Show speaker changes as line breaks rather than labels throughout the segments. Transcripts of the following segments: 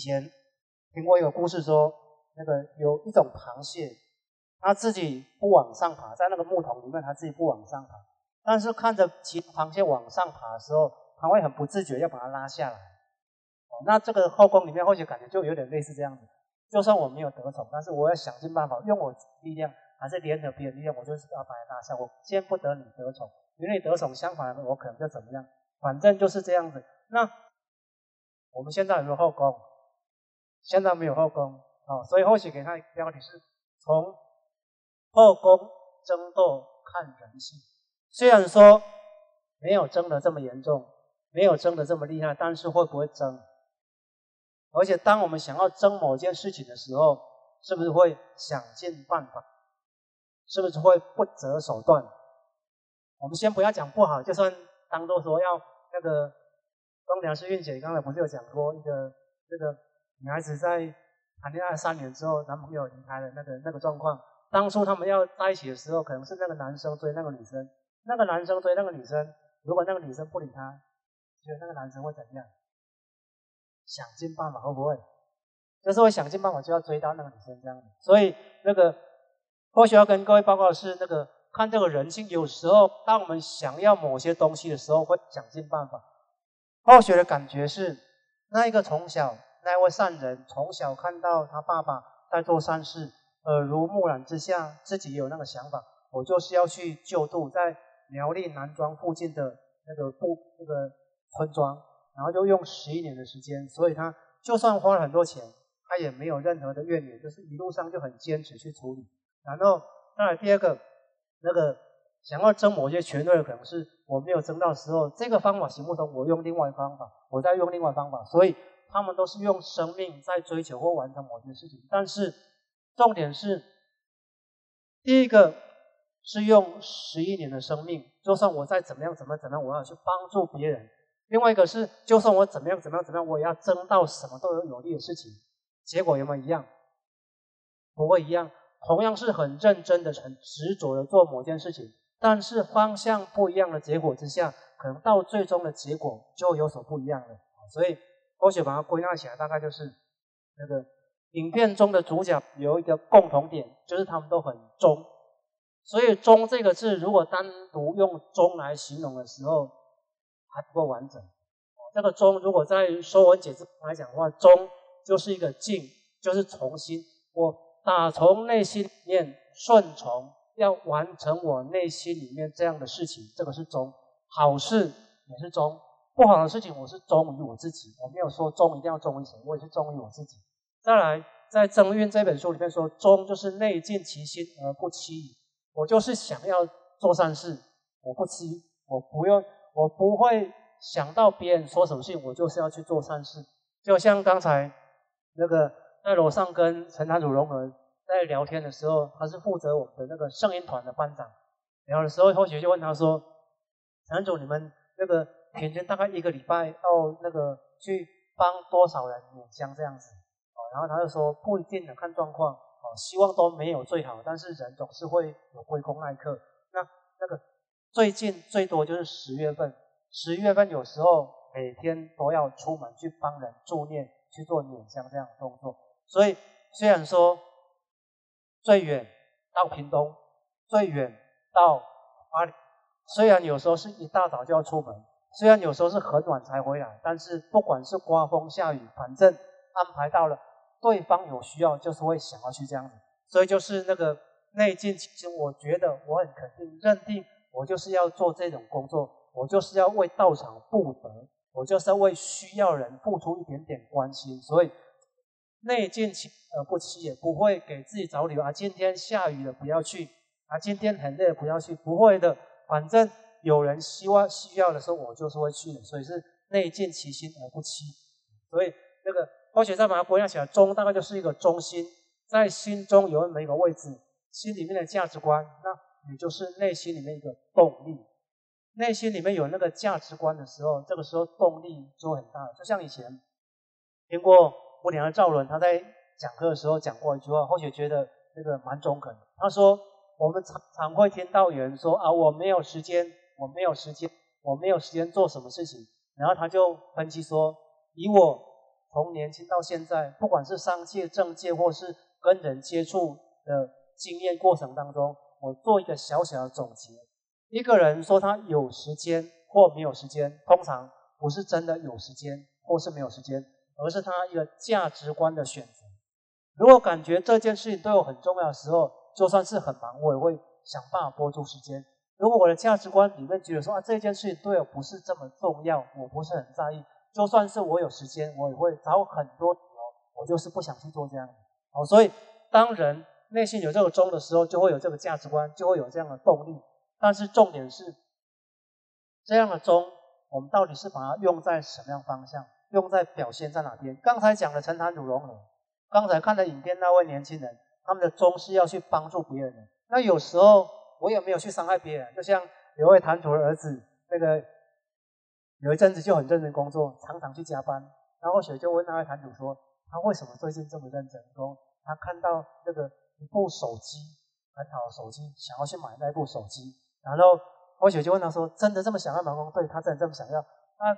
以前听过一个故事说，那个有一种螃蟹，它自己不往上爬，在那个木桶里面，它自己不往上爬，但是看着其螃蟹往上爬的时候，它会很不自觉要把它拉下来。哦，那这个后宫里面或许感觉就有点类似这样子。就算我没有得宠，但是我要想尽办法用我力量，还是联合别人力量，我就是要把它拉下。我见不得你得宠，因为得宠相反，我可能就怎么样？反正就是这样子。那我们现在有没有后宫？现在没有后宫啊，所以或许给他标题是从后宫争斗看人性。虽然说没有争的这么严重，没有争的这么厉害，但是会不会争？而且当我们想要争某件事情的时候，是不是会想尽办法？是不是会不择手段？我们先不要讲不好，就算当做说要那个。东梁是运姐，刚才不是有讲过一个那个女孩子在谈恋爱三年之后，男朋友离开了那个那个状况。当初他们要在一起的时候，可能是那个男生追那个女生，那个男生追那个女生。如果那个女生不理他，觉得那个男生会怎样？想尽办法会不会？就是会想尽办法就要追到那个女生这样子。所以那个或许要跟各位报告是，那个看这个人性，有时候当我们想要某些东西的时候，会想尽办法。后学的感觉是，那一个从小那位善人，从小看到他爸爸在做善事，耳濡目染之下，自己也有那个想法，我就是要去救度在苗栗南庄附近的那个部那个村庄，然后就用十一年的时间，所以他就算花了很多钱，他也没有任何的怨言，就是一路上就很坚持去处理。然后当然第二个，那个。想要争某些权利的可能是我没有争到时候，这个方法行不通，我用另外方法，我再用另外方法，所以他们都是用生命在追求或完成某件事情。但是重点是，第一个是用十一年的生命，就算我再怎么样怎么样怎么样，我要去帮助别人；另外一个是，就算我怎么样怎么样怎么样，我也要争到什么都有有利的事情，结果有没有一样？不会一样，同样是很认真的、很执着的做某件事情。但是方向不一样的结果之下，可能到最终的结果就有所不一样了。所以，或许把它归纳起来，大概就是那个影片中的主角有一个共同点，就是他们都很忠。所以“忠”这个字，如果单独用“忠”来形容的时候，还不够完整。这个“忠”如果在《说文解字》来讲的话，“忠”就是一个静，就是从心，我打从内心里面顺从。要完成我内心里面这样的事情，这个是忠；好事也是忠，不好的事情我是忠于我自己。我没有说忠一定要忠于谁，我也是忠于我自己。再来，在《正运》这本书里面说，忠就是内尽其心而不欺。我就是想要做善事，我不欺，我不用，我不会想到别人说什么事，我就是要去做善事。就像刚才那个在楼上跟陈坛主融合。在聊天的时候，他是负责我们的那个圣音团的班长。聊的时候，同学就问他说：“陈总，你们那个平均大概一个礼拜要那个去帮多少人点香这样子？”哦，然后他就说：“不一定的，看状况。哦，希望都没有最好，但是人总是会有归功那一刻。那那个最近最多就是十月份，十月份有时候每天都要出门去帮人助念，去做点香这样的动作。所以虽然说。最远到屏东，最远到阿里。虽然有时候是一大早就要出门，虽然有时候是很晚才回来，但是不管是刮风下雨，反正安排到了，对方有需要，就是会想要去这样子。所以就是那个内境，其实我觉得我很肯定认定，我就是要做这种工作，我就是要为道场布德，我就是要为需要人付出一点点关心，所以。内尽其而不欺，也不会给自己找理由啊。今天下雨了，不要去啊。今天很累，不要去，不会的。反正有人希望需要的时候，我就是会去的。所以是内见其心而不欺。所以那个或许再把它归纳起来，中大概就是一个中心，在心中有那么一个位置，心里面的价值观，那也就是内心里面一个动力。内心里面有那个价值观的时候，这个时候动力就很大。就像以前听过。我女儿赵伦，他在讲课的时候讲过一句话，或许觉得那个蛮中肯。他说：“我们常常会听到有人说啊，我没有时间，我没有时间，我没有时间做什么事情。”然后他就分析说：“以我从年轻到现在，不管是商界、政界，或是跟人接触的经验过程当中，我做一个小小的总结。一个人说他有时间或没有时间，通常不是真的有时间或是没有时间，而是他一个价值观的选择。如果感觉这件事情对我很重要的时候，就算是很忙，我也会想办法拨出时间。如果我的价值观里面觉得说啊这件事情对我不是这么重要，我不是很在意，就算是我有时间，我也会找很多理由，我就是不想去做这样。好，所以当人内心有这个钟的时候，就会有这个价值观，就会有这样的动力。但是重点是，这样的钟，我们到底是把它用在什么样方向？用在表现在哪边？刚才讲的陈坛主融合，刚才看的影片那位年轻人，他们的钟是要去帮助别人的。那有时候我也没有去伤害别人，就像有位坛主的儿子，那个有一阵子就很认真工作，常常去加班。然后雪就问那位坛主说：“他为什么最近这么认真？”说他看到那个一部手机，很好的手机，想要去买那部手机。然后我雪就问他说：“真的这么想要吗？”对，他真的这么想要。那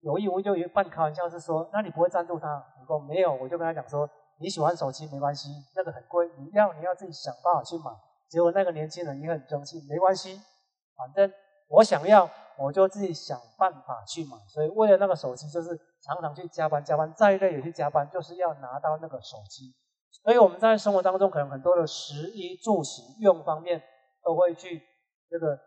有意无意就半开玩笑是说：“那你不会赞助他？”我说：“没有。”我就跟他讲说：“你喜欢手机没关系，那个很贵，你要你要自己想办法去买。”结果那个年轻人也很争气，没关系，反正我想要，我就自己想办法去买。所以为了那个手机，就是常常去加班，加班再累也去加班，就是要拿到那个手机。所以我们在生活当中，可能很多的食衣住行用方面都会去。这个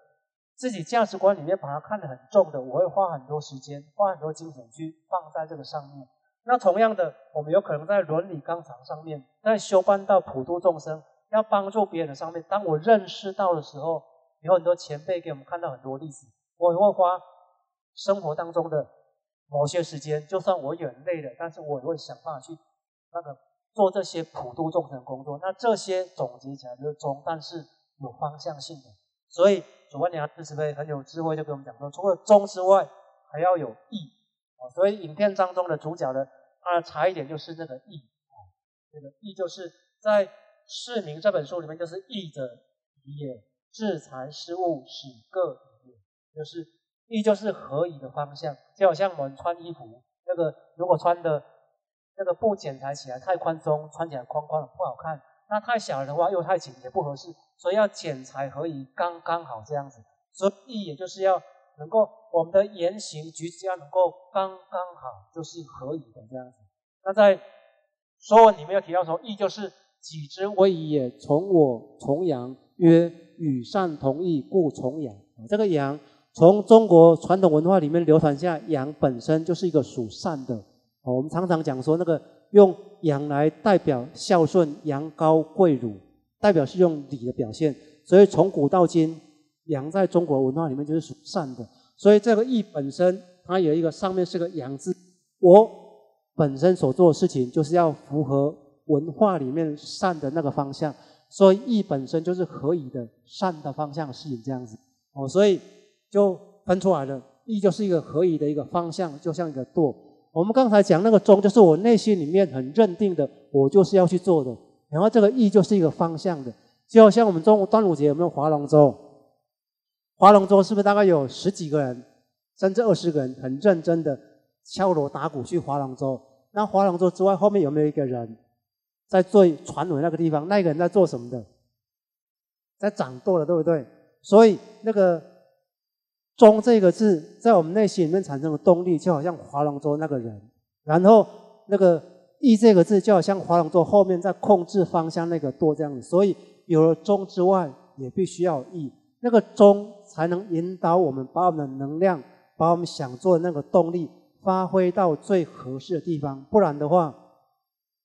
自己价值观里面把它看得很重的，我会花很多时间、花很多精神去放在这个上面。那同样的，我们有可能在伦理纲常上面，在修办到普度众生、要帮助别人的上面，当我认识到的时候，有很多前辈给我们看到很多例子，我也会花生活当中的某些时间，就算我很累了，但是我也会想办法去那个做这些普度众生工作。那这些总结起来就是中，但是有方向性的。所以主观良知慈悲很有智慧，就跟我们讲说，除了中之外，还要有义啊。所以影片当中的主角呢，他差一点就是那个义啊，这个义就是在《释名》这本书里面，就是义者宜也，制裁失物，使各也，就是义就是合宜的方向。就好像我们穿衣服，那个如果穿的那个布剪裁起来太宽松，穿起来宽宽的不好看。那太小的话，又太紧也不合适，所以要剪裁合宜，刚刚好这样子。所以也就是要能够我们的言行举止要能够刚刚好，就是合宜的这样子。那在《说文》里面有提到说，义就是己之为也，从我从阳，曰与善同义，故从阳。这个阳从中国传统文化里面流传下，阳本身就是一个属善的。哦我们常常讲说那个。用羊来代表孝顺，羊羔跪乳，代表是用礼的表现。所以从古到今，羊在中国文化里面就是属善的。所以这个义本身，它有一个上面是个羊字。我本身所做的事情，就是要符合文化里面善的那个方向。所以义本身就是可以的善的方向事情这样子。哦，所以就分出来了，义就是一个可以的一个方向，就像一个舵。我们刚才讲那个中，就是我内心里面很认定的，我就是要去做的。然后这个义就是一个方向的，就像我们中午端午节有没有划龙舟？划龙舟是不是大概有十几个人，甚至二十个人，很认真的敲锣打鼓去划龙舟？那划龙舟之外，后面有没有一个人在最船尾那个地方？那个人在做什么的？在掌舵的，对不对？所以那个。中这个字在我们内心里面产生的动力，就好像划龙舟那个人；然后那个义这个字，就好像划龙舟后面在控制方向那个舵这样子。所以有了中之外，也必须要义，那个中才能引导我们把我们的能量，把我们想做的那个动力发挥到最合适的地方。不然的话，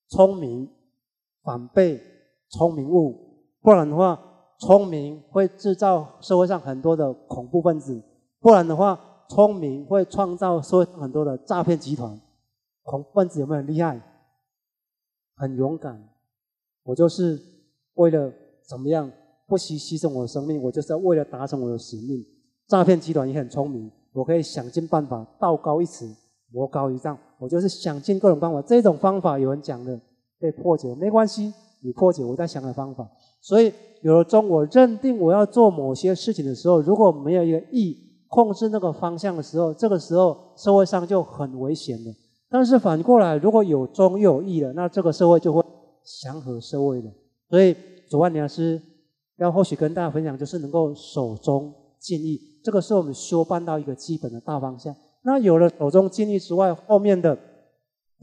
聪明反被聪明误；不然的话，聪明会制造社会上很多的恐怖分子。不然的话，聪明会创造社会很多的诈骗集团。恐怖分子有没有很厉害？很勇敢。我就是为了怎么样，不惜牺牲我的生命，我就是为了达成我的使命。诈骗集团也很聪明，我可以想尽办法，道高一尺，魔高一丈。我就是想尽各种方法。这种方法有人讲的被破解，没关系，你破解，我在想的方法。所以有了中，我认定我要做某些事情的时候，如果没有一个义。控制那个方向的时候，这个时候社会上就很危险了。但是反过来，如果有忠又有义了，那这个社会就会祥和社会了。所以，主万良师要或许跟大家分享，就是能够守忠尽义，这个是我们修办到一个基本的大方向。那有了守忠尽义之外，后面的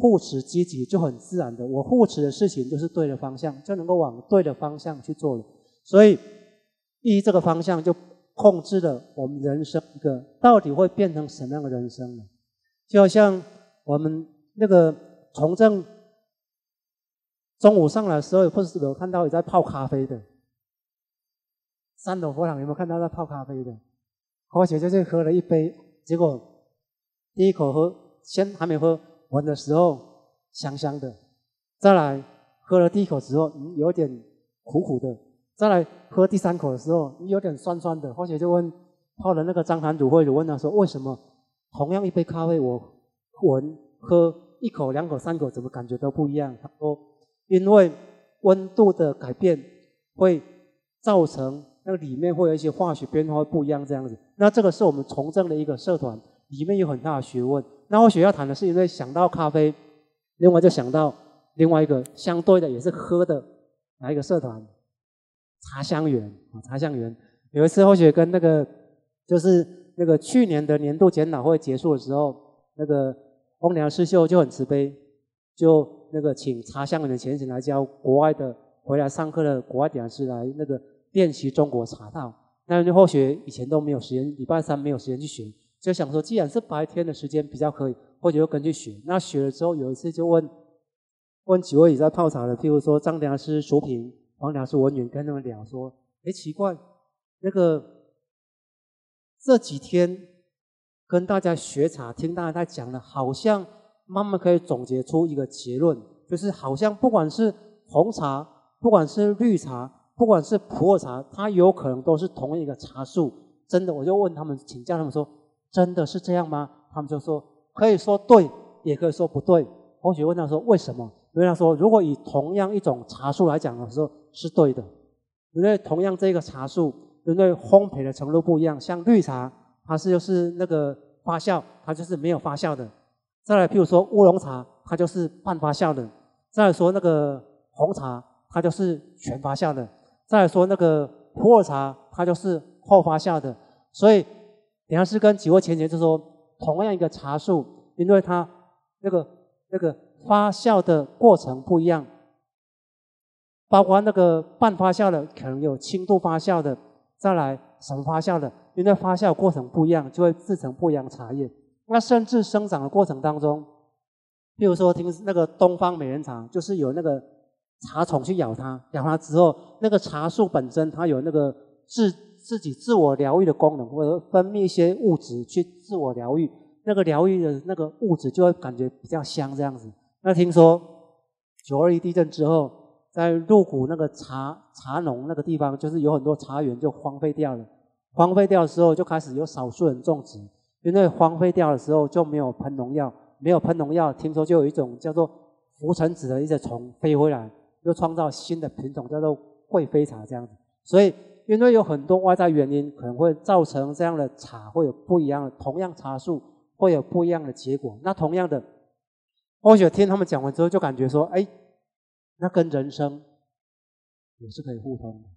护持积极就很自然的，我护持的事情就是对的方向，就能够往对的方向去做了。所以，依这个方向就控制了我们人生一个到底会变成什么样的人生呢？就好像我们那个从政中午上来的时候，不是有看到有在泡咖啡的？三斗佛堂有没有看到在泡咖啡的？而且就是喝了一杯，结果第一口喝，先还没喝，闻的时候香香的，再来喝了第一口之后，嗯，有点苦苦的，再来喝第三口的时候，你有点酸酸的。或者就问泡的那个张坛主会主问他说：为什么同样一杯咖啡，我闻喝一口、两口、三口，怎么感觉都不一样？他说：因为温度的改变会造成。那个里面会有一些化学变化不一样，这样子。那这个是我们从政的一个社团，里面有很大的学问。那我学要谈的是，因为想到咖啡，另外就想到另外一个相对的也是喝的哪一个社团？茶香园啊，茶香园。有一次或许跟那个就是那个去年的年度检讨会结束的时候，那个翁良师秀就很慈悲，就那个请茶香园的前程来教国外的回来上课的国外讲师来那个。练习中国茶道，那就或许以前都没有时间，礼拜三没有时间去学，就想说，既然是白天的时间比较可以，或者就跟去学。那学了之后，有一次就问问几位也在泡茶的，譬如说张良师、淑平、黄良师、文远，跟他们聊说：，哎，奇怪，那个这几天跟大家学茶，听大家在讲的，好像慢慢可以总结出一个结论，就是好像不管是红茶，不管是绿茶。不管是普洱茶，它有可能都是同一个茶树。真的，我就问他们，请教他们说，真的是这样吗？他们就说，可以说对，也可以说不对。或许问他说，为什么？因为他说，如果以同样一种茶树来讲的时候，是对的。因为同样这个茶树，因为烘焙的程度不一样，像绿茶，它是就是那个发酵，它就是没有发酵的。再来，譬如说乌龙茶，它就是半发酵的。再说那个红茶，它就是全发酵的。再说那个普洱茶，它就是后发酵的，所以等下是跟几位前贤就说，同样一个茶树，因为它那个那个发酵的过程不一样，包括那个半发酵的，可能有轻度发酵的，再来什么发酵的，因为发酵过程不一样，就会制成不一样的茶叶。那甚至生长的过程当中，比如说听那个东方美人茶，就是有那个。茶虫去咬它，咬它之后，那个茶树本身它有那个制自己自我疗愈的功能，或者分泌一些物质去自我疗愈，那个疗愈的那个物质就会感觉比较香这样子。那听说九二一地震之后，在鹿谷那个茶茶农那个地方，就是有很多茶园就荒废掉了。荒废掉的时候，就开始有少数人种植，因为荒废掉的时候就没有喷农药，没有喷农药，听说就有一种叫做浮尘子的一些虫飞回来。又创造新的品种，叫做贵妃茶这样子。所以，因为有很多外在原因，可能会造成这样的茶会有不一样的，同样茶树会有不一样的结果。那同样的，或许听他们讲完之后，就感觉说，哎，那跟人生也是可以互通的。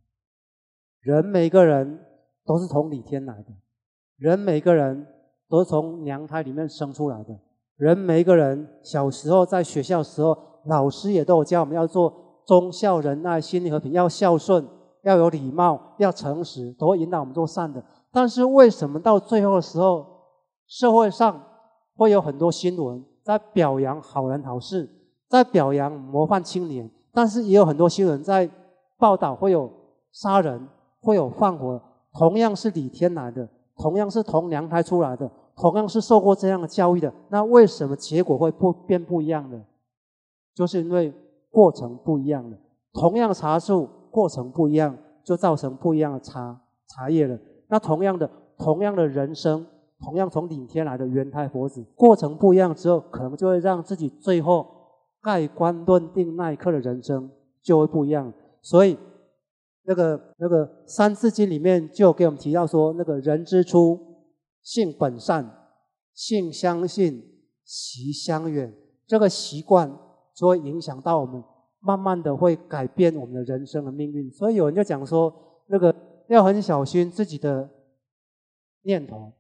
人每个人都是从里天来的，人每个人都是从娘胎里面生出来的，人每一个人小时候在学校时候，老师也都有教我们要做。忠孝仁爱心理和平，要孝顺，要有礼貌，要诚实，都会引导我们做善的。但是为什么到最后的时候，社会上会有很多新闻在表扬好人好事，在表扬模范青年，但是也有很多新闻在报道会有杀人，会有放火，同样是李天来的，同样是同娘胎出来的，同样是受过这样的教育的，那为什么结果会不变不一样的？就是因为。过程不一样了，同样茶树过程不一样，就造成不一样的茶茶叶了。那同样的，同样的人生，同样从顶天来的元太佛子，过程不一样之后，可能就会让自己最后盖棺论定那一刻的人生就会不一样。所以，那个那个《三字经》里面就给我们提到说，那个人之初，性本善，性相近，习相远。这个习惯就会影响到我们，慢慢的会改变我们的人生的命运。所以有人就讲说，那个要很小心自己的念头，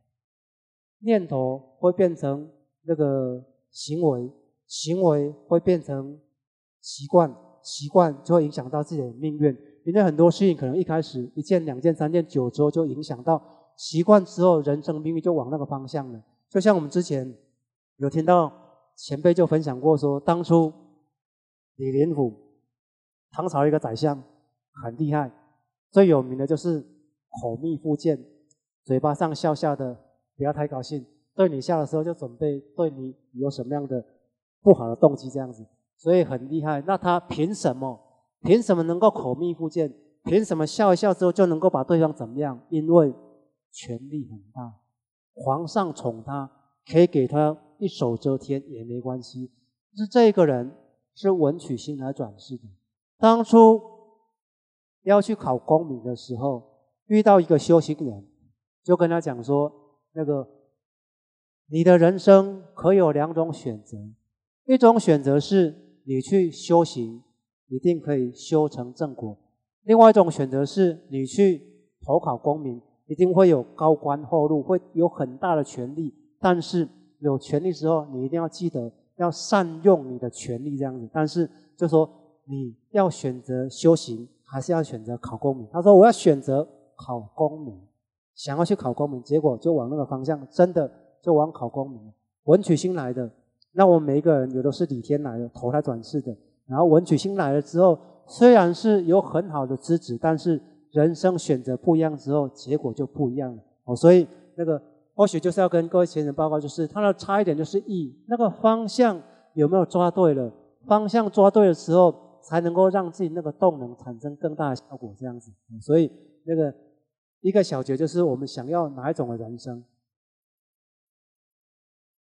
念头会变成那个行为，行为会变成习惯，习惯就会影响到自己的命运。因为很多事情可能一开始一件、两件、三件、久之后就影响到习惯之后，人生命运就往那个方向了。就像我们之前有听到前辈就分享过说，当初李林甫，唐朝一个宰相，很厉害，最有名的就是口蜜腹剑，嘴巴上笑笑的，不要太高兴，对你笑的时候就准备对你有什么样的不好的动机这样子，所以很厉害。那他凭什么？凭什么能够口蜜腹剑？凭什么笑一笑之后就能够把对方怎么样？因为权力很大，皇上宠他，可以给他一手遮天也没关系。是这个人是文曲星来转世的。当初要去考功名的时候，遇到一个修行人，就跟他讲说：那个你的人生可有两种选择，一种选择是你去修行。一定可以修成正果。另外一种选择是你去投考功名，一定会有高官厚禄，会有很大的权利。但是有权利之后，你一定要记得要善用你的权利，这样子。但是就说你要选择修行，还是要选择考功名？他说我要选择考功名，想要去考功名，结果就往那个方向，真的就往考功名。文曲星来的，那我们每一个人有的是李天来的，投胎转世的。然后文曲星来了之后，虽然是有很好的资质，但是人生选择不一样之后，结果就不一样了。哦，所以那个或许就是要跟各位前人报告，就是他的差一点就是 E，，那个方向有没有抓对了？方向抓对的时候，才能够让自己那个动能产生更大的效果。这样子，所以那个一个小节就是我们想要哪一种的人生？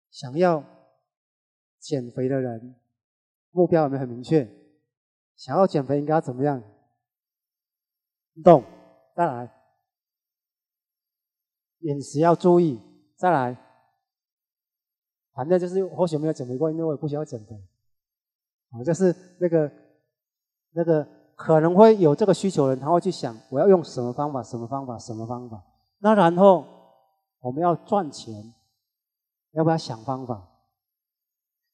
想要减肥的人。目标有没有很明确？想要减肥应该要怎么样？运动，再来，饮食要注意，再来，反正就是或许没有减肥过，因为我也不需要减肥。啊，就是那个那个可能会有这个需求的人，他会去想我要用什么方法，什么方法，什么方法。那然后我们要赚钱，要不要想方法？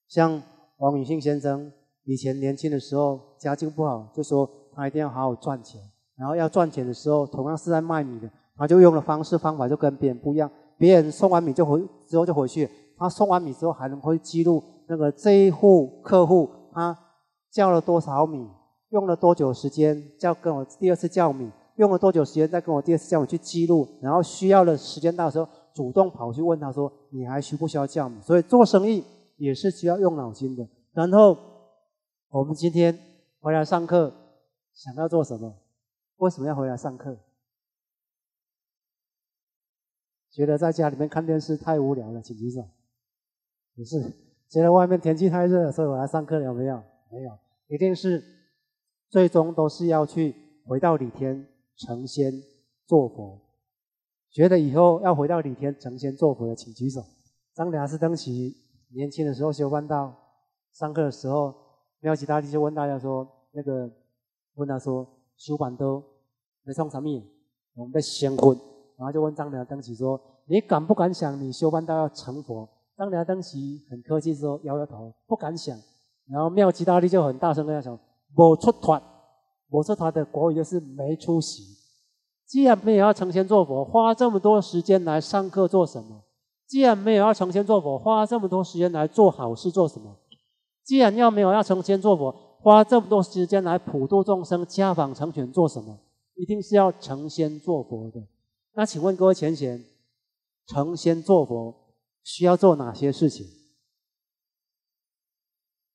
像。王永信先生以前年轻的时候家境不好，就说他一定要好好赚钱。然后要赚钱的时候，同样是在卖米的，他就用的方式方法就跟别人不一样。别人送完米就回之后就回去，他送完米之后还能会记录那个这一户客户他叫了多少米，用了多久时间叫跟我第二次叫米，用了多久时间再跟我第二次叫米去记录。然后需要的时间到的时候，主动跑去问他说：“你还需不需要叫米？”所以做生意。也是需要用脑筋的。然后我们今天回来上课，想要做什么？为什么要回来上课？觉得在家里面看电视太无聊了，请举手。不是，觉得外面天气太热，所以我来上课有没有？没有，一定是最终都是要去回到李天成仙做佛。觉得以后要回到李天成仙做佛的，请举手。张良是登奇。年轻的时候修办道，上课的时候，妙吉大帝就问大家说：“那个问他说修板都没送什么？我们被先婚。”然后就问张良登喜说：“你敢不敢想你修班道要成佛？”张良登喜很客气说：“摇摇头，不敢想。”然后妙吉大帝就很大声跟他讲：“我出团，我出团的国语就是没出息。既然没有要成仙做佛，花这么多时间来上课做什么？”既然没有要成仙做佛，花这么多时间来做好事做什么？既然要没有要成仙做佛，花这么多时间来普度众生、家访成全做什么？一定是要成仙做佛的。那请问各位前贤，成仙做佛需要做哪些事情？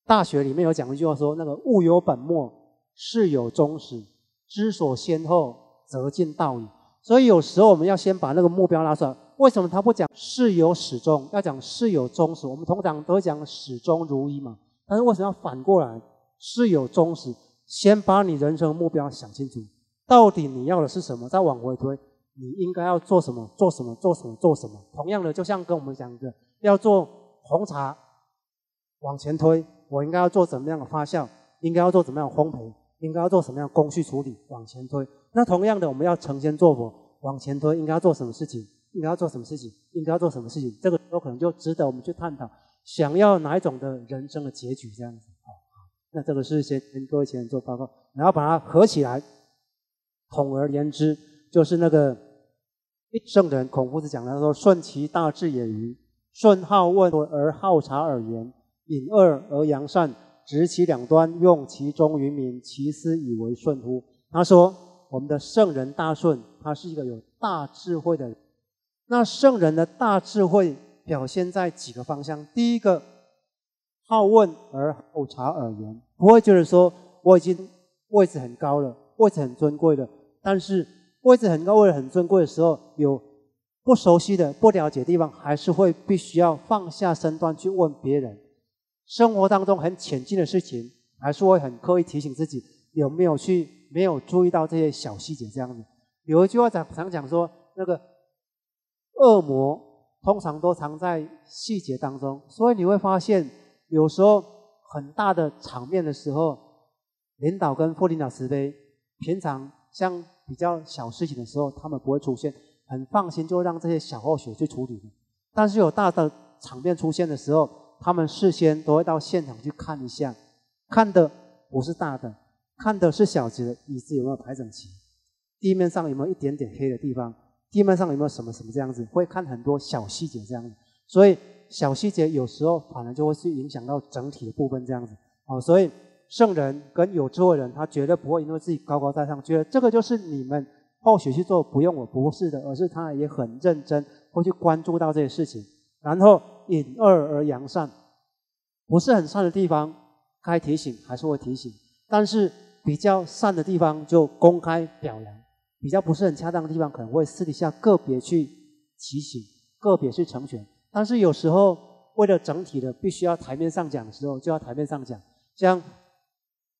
大学里面有讲一句话说：“那个物有本末，事有终始，知所先后，则近道矣。”所以有时候我们要先把那个目标拉出来。为什么他不讲事有始终，要讲事有终始？我们通常都讲始终如一嘛。但是为什么要反过来事有终始？先把你人生目标想清楚，到底你要的是什么？再往回推，你应该要做什么？做什么？做什么？做什么？同样的，就像跟我们讲的，要做红茶，往前推，我应该要做怎么样的发酵，应该要做怎么样的烘焙，应该要做什么样的工序处理，往前推。那同样的，我们要成仙做佛，往前推，应该要做什么事情？应该要做什么事情？应该要做什么事情？这个都可能就值得我们去探讨，想要哪一种的人生的结局这样子好？那这个是先跟各位前人做报告，然后把它合起来，统而言之，就是那个圣人孔夫子讲的他说：“顺其大志也于，顺好问而好察而言，隐恶而扬善，执其两端，用其中于民，其斯以为顺乎？”他说。我们的圣人大顺，他是一个有大智慧的人。那圣人的大智慧表现在几个方向。第一个，好问而好察而言，不会就是说我已经位置很高了，位置很尊贵了，但是位置很高、位置很尊贵的时候，有不熟悉的、不了解的地方，还是会必须要放下身段去问别人。生活当中很浅近的事情，还是会很刻意提醒自己有没有去。没有注意到这些小细节，这样子。有一句话讲常讲说，那个恶魔通常都藏在细节当中，所以你会发现，有时候很大的场面的时候，领导跟副领导慈悲，平常像比较小事情的时候，他们不会出现，很放心就让这些小后学去处理。但是有大的场面出现的时候，他们事先都会到现场去看一下，看的不是大的。看的是小节椅子有没有排整齐，地面上有没有一点点黑的地方，地面上有没有什么什么这样子，会看很多小细节这样子，所以小细节有时候反而就会去影响到整体的部分这样子。哦，所以圣人跟有智慧人，他绝对不会因为自己高高在上，觉得这个就是你们后学去做，不用我不是的，而是他也很认真，会去关注到这些事情，然后隐恶而扬善，不是很善的地方，该提醒还是会提醒，但是。比较善的地方就公开表扬，比较不是很恰当的地方，可能会私底下个别去提醒，个别去成全。但是有时候为了整体的，必须要台面上讲的时候，就要台面上讲。像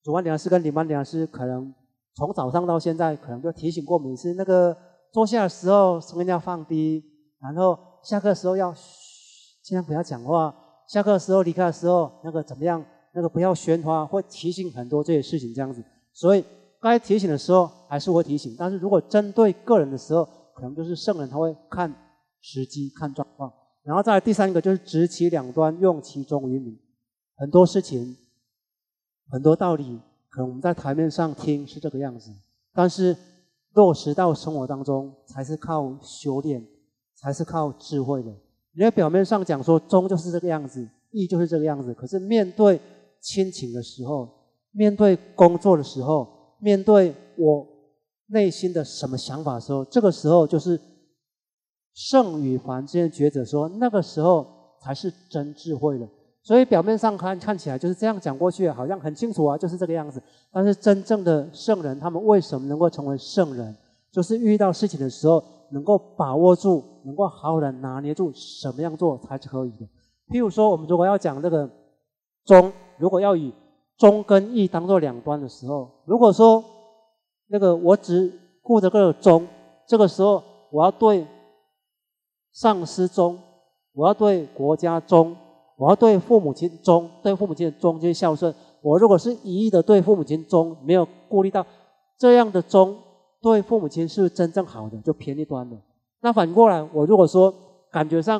主班讲师跟领班讲师，可能从早上到现在，可能就提醒过每次那个坐下的时候声音要放低，然后下课的时候要尽量不要讲话，下课的时候离开的时候那个怎么样？那个不要喧哗，会提醒很多这些事情这样子，所以该提醒的时候还是会提醒，但是如果针对个人的时候，可能就是圣人他会看时机、看状况，然后再来第三个就是执其两端，用其中于民。很多事情、很多道理，可能我们在台面上听是这个样子，但是落实到生活当中，才是靠修炼，才是靠智慧的。你在表面上讲说忠就是这个样子，义就是这个样子，可是面对亲情的时候，面对工作的时候，面对我内心的什么想法的时候，这个时候就是圣与凡之间抉择，说那个时候才是真智慧了。所以表面上看看起来就是这样讲过去，好像很清楚啊，就是这个样子。但是真正的圣人，他们为什么能够成为圣人？就是遇到事情的时候，能够把握住，能够好好的拿捏住，什么样做才是可以的。譬如说，我们如果要讲这个中。如果要以忠跟义当做两端的时候，如果说那个我只顾着个忠，这个时候我要对上司忠，我要对国家忠，我要对父母亲忠，对父母亲忠就是孝顺。我如果是一意的对父母亲忠，没有顾虑到这样的忠对父母亲是真正好的，就偏一端了。那反过来，我如果说感觉上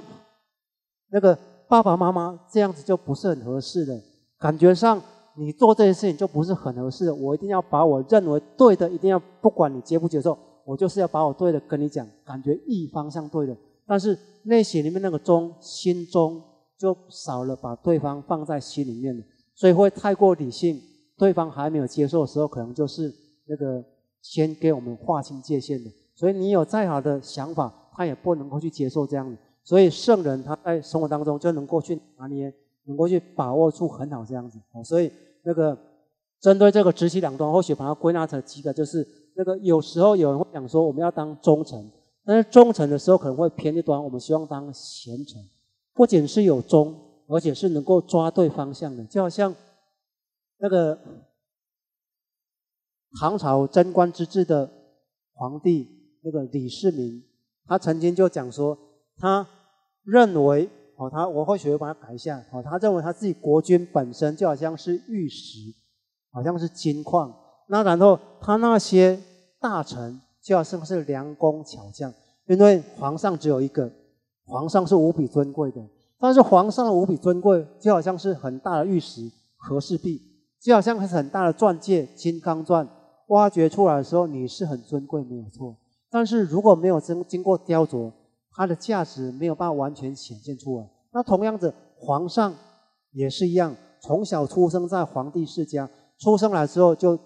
那个爸爸妈妈这样子就不是很合适的。感觉上，你做这些事情就不是很合适。我一定要把我认为对的，一定要不管你接不接受，我就是要把我对的跟你讲。感觉一方向对的，但是内心里面那个忠心中就少了把对方放在心里面的，所以会太过理性。对方还没有接受的时候，可能就是那个先给我们划清界限的。所以你有再好的想法，他也不能够去接受这样的。所以圣人他在生活当中就能够去拿捏。能够去把握住很好这样子，所以那个针对这个直起两端，或许把它归纳成几个，就是那个有时候有人会讲说我们要当忠臣，但是忠臣的时候可能会偏一端，我们希望当贤臣，不仅是有忠，而且是能够抓对方向的，就好像那个唐朝贞观之治的皇帝那个李世民，他曾经就讲说，他认为哦，他我或许会把它改一下，哦，他认为他自己国君本身就好像是玉石，好像是金矿，那然后他那些大臣就好像是良工巧匠，因为皇上只有一个，皇上是无比尊贵的，但是皇上的无比尊贵就好像是很大的玉石和氏璧，就好像是很大的钻戒金刚钻，挖掘出来的时候你是很尊贵没有错，但是如果没有经经过雕琢。它的价值没有办法完全显现出来。那同样子，皇上也是一样，从小出生在皇帝世家，出生来之后就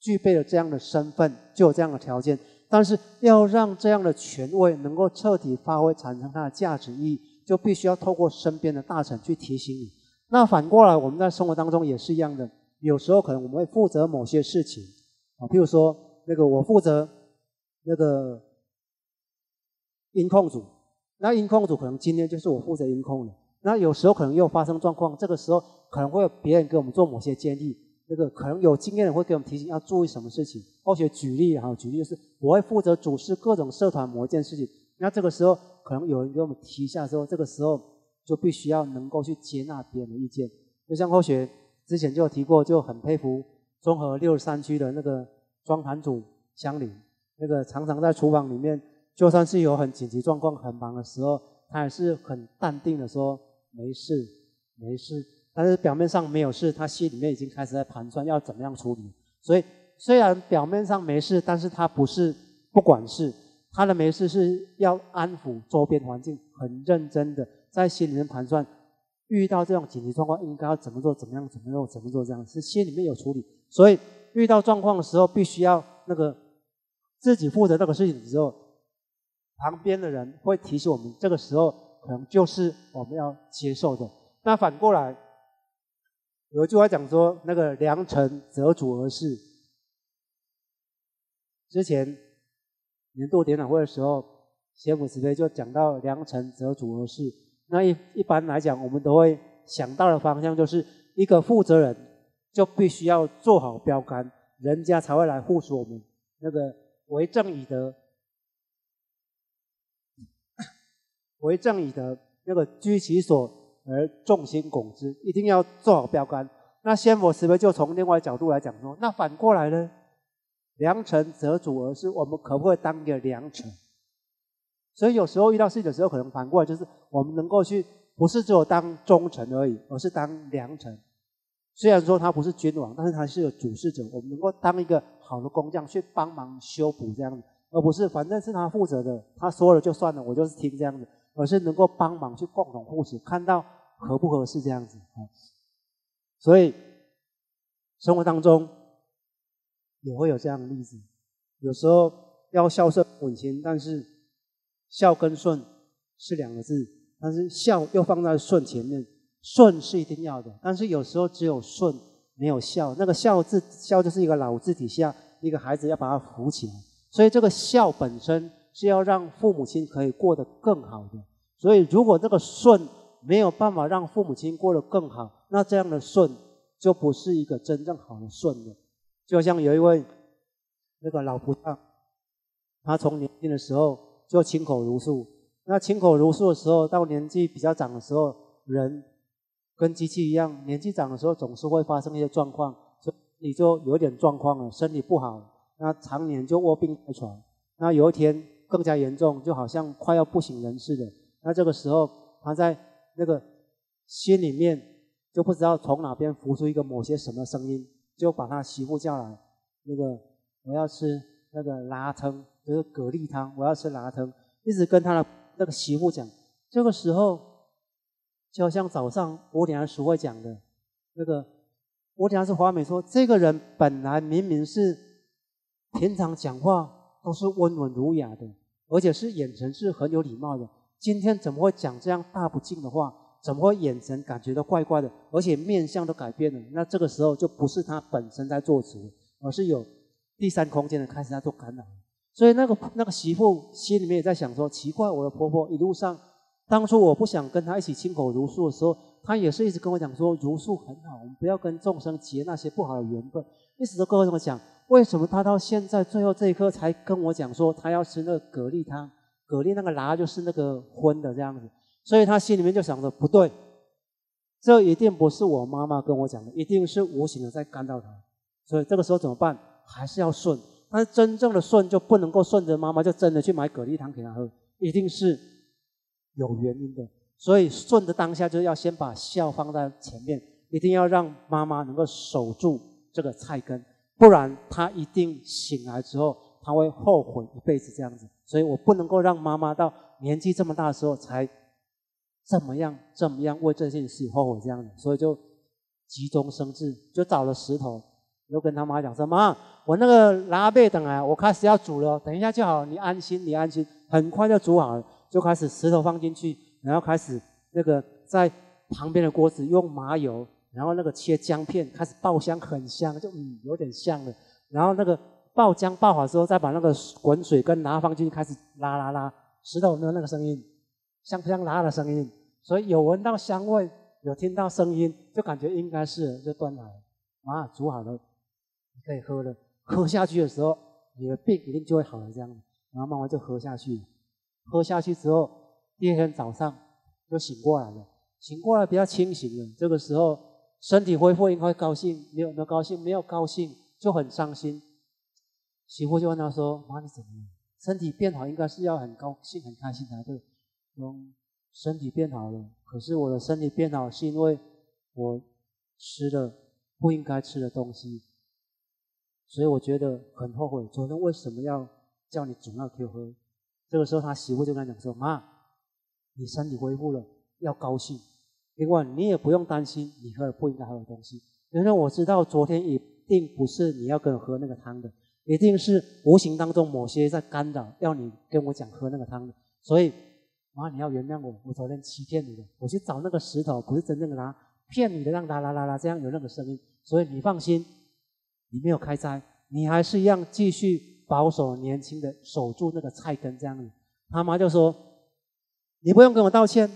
具备了这样的身份，就有这样的条件。但是要让这样的权位能够彻底发挥，产生它的价值意义，就必须要透过身边的大臣去提醒你。那反过来，我们在生活当中也是一样的。有时候可能我们会负责某些事情啊，譬如说那个我负责那个。音控组，那音控组可能今天就是我负责音控的。那有时候可能又发生状况，这个时候可能会有别人给我们做某些建议，那个可能有经验的会给我们提醒要注意什么事情。或许举例哈，举例就是我会负责主持各种社团某一件事情，那这个时候可能有人给我们提一下之后，这个时候就必须要能够去接纳别人的意见。就像后学之前就有提过，就很佩服综合六十三区的那个装盘组香菱，那个常常在厨房里面。就算是有很紧急状况、很忙的时候，他还是很淡定的说：“没事，没事。”但是表面上没有事，他心里面已经开始在盘算要怎么样处理。所以虽然表面上没事，但是他不是不管事，他的没事是要安抚周边环境，很认真的在心里面盘算，遇到这种紧急状况应该要怎么做、怎么样、怎么做、怎么做，这样是心里面有处理。所以遇到状况的时候，必须要那个自己负责那个事情的时候。旁边的人会提醒我们，这个时候可能就是我们要接受的。那反过来，有一句话讲说：“那个良臣择主而事。”之前年度典览会的时候，先母慈悲就讲到“良臣择主而事”。那一一般来讲，我们都会想到的方向就是，一个负责人就必须要做好标杆，人家才会来护持我们。那个为政以德。为政以德，那个居其所而众星拱之，一定要做好标杆。那仙佛慈悲就从另外角度来讲说，那反过来呢？良臣择主而事，我们可不可以当一个良臣？所以有时候遇到事情的时候，可能反过来就是我们能够去，不是只有当忠臣而已，而是当良臣。虽然说他不是君王，但是他是有主事者，我们能够当一个好的工匠去帮忙修补这样子，而不是反正是他负责的，他说了就算了，我就是听这样子。而是能够帮忙去共同护持，看到合不合适这样子啊。所以生活当中也会有这样的例子，有时候要孝顺母亲，但是孝跟顺是两个字，但是孝又放在顺前面，顺是一定要的，但是有时候只有顺没有孝，那个孝字孝就是一个老字底下一个孩子要把它扶起来，所以这个孝本身。是要让父母亲可以过得更好的，所以如果这个顺没有办法让父母亲过得更好，那这样的顺就不是一个真正好的顺了。就像有一位那个老菩萨，他从年轻的时候就亲口如素，那亲口如素的时候，到年纪比较长的时候，人跟机器一样，年纪长的时候总是会发生一些状况，所以你就有点状况了，身体不好，那常年就卧病在床，那有一天。更加严重，就好像快要不省人事的。那这个时候，他在那个心里面就不知道从哪边浮出一个某些什么声音，就把他媳妇叫来，那个我要吃那个拉汤，就是蛤蜊汤，我要吃拉汤，一直跟他的那个媳妇讲。这个时候，就像早上我点师会讲的，那个我点是华美说，这个人本来明明是 平常讲话都是温文儒雅的。而且是眼神是很有礼貌的，今天怎么会讲这样大不敬的话？怎么会眼神感觉到怪怪的？而且面相都改变了，那这个时候就不是他本身在做主，而是有第三空间的开始在做干扰。所以那个那个媳妇心里面也在想说：奇怪，我的婆婆一路上，当初我不想跟她一起亲口如数的时候，她也是一直跟我讲说如数很好，我们不要跟众生结那些不好的缘分，一直都跟我这么讲。为什么他到现在最后这一刻才跟我讲说他要吃那个蛤蜊汤？蛤蜊那个拿就是那个荤的这样子。
所以他心里面就想着不对，这一定不是我妈妈跟我讲的，一定是无形的在干扰他。所以这个时候怎么办？还是要顺。但是真正的顺就不能够顺着妈妈，就真的去买蛤蜊汤给他喝，一定是有原因的。所以顺的当下就是要先把孝放在前面，一定要让妈妈能够守住这个菜根，不然他一定醒来之后他会后悔一辈子这样子。所以我不能够让妈妈到年纪这么大的时候才怎么样怎么样为这件事后悔这样子。所以就急中生智，就找了石头。又跟他妈讲说：“妈，我那个拉贝等啊，我开始要煮了，等一下就好，你安心，你安心，很快就煮好了。”就开始石头放进去，然后开始那个在旁边的锅子用麻油，然后那个切姜片，开始爆香，很香，就嗯有点香了。然后那个爆姜爆好之后，再把那个滚水跟拿放进去，开始拉拉拉，石头有没有那个声音？像不像拉的声音？所以有闻到香味，有听到声音，就感觉应该是就端来啊，煮好了。可以喝了，喝下去的时候，你的病一定就会好了。这样，然后慢慢就喝下去。喝下去之后，第二天早上就醒过来了，醒过来比较清醒了。这个时候身体恢复，应该高兴。没有没有高兴，没有高兴就很伤心。媳妇就问他说：“妈，你怎么了？身体变好，应该是要很高兴、很开心才对。嗯，身体变好了，可是我的身体变好是因为我吃了不应该吃的东西。”所以我觉得很后悔，昨天为什么要叫你煮那酒喝？这个时候他媳妇就跟他讲说：“妈，你身体恢复了，要高兴。另外，你也不用担心你喝了不应该喝的东西，因为我知道昨天一定不是你要跟我喝那个汤的，一定是无形当中某些在干扰，要你跟我讲喝那个汤的。所以，妈，你要原谅我，我昨天欺骗你的，我去找那个石头，不是真正的拿骗你的，让啦啦啦啦这样有那个声音。所以你放心。”你没有开斋，你还是一样继续保守年轻的守住那个菜根这样子。他妈就说：“你不用跟我道歉，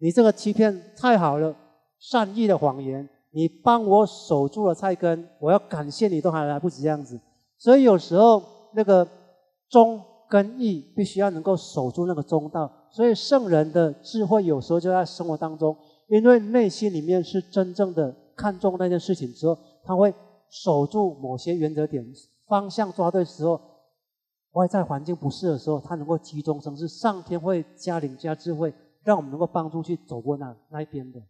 你这个欺骗太好了，善意的谎言，你帮我守住了菜根，我要感谢你都还来不及这样子。所以有时候那个忠跟义必须要能够守住那个中道。所以圣人的智慧有时候就在生活当中，因为内心里面是真正的看重那件事情之后，他会。守住某些原则点，方向抓对时候，外在环境不适的时候，他能够集中生智，上天会加灵加智慧，让我们能够帮助去走过那那一边的。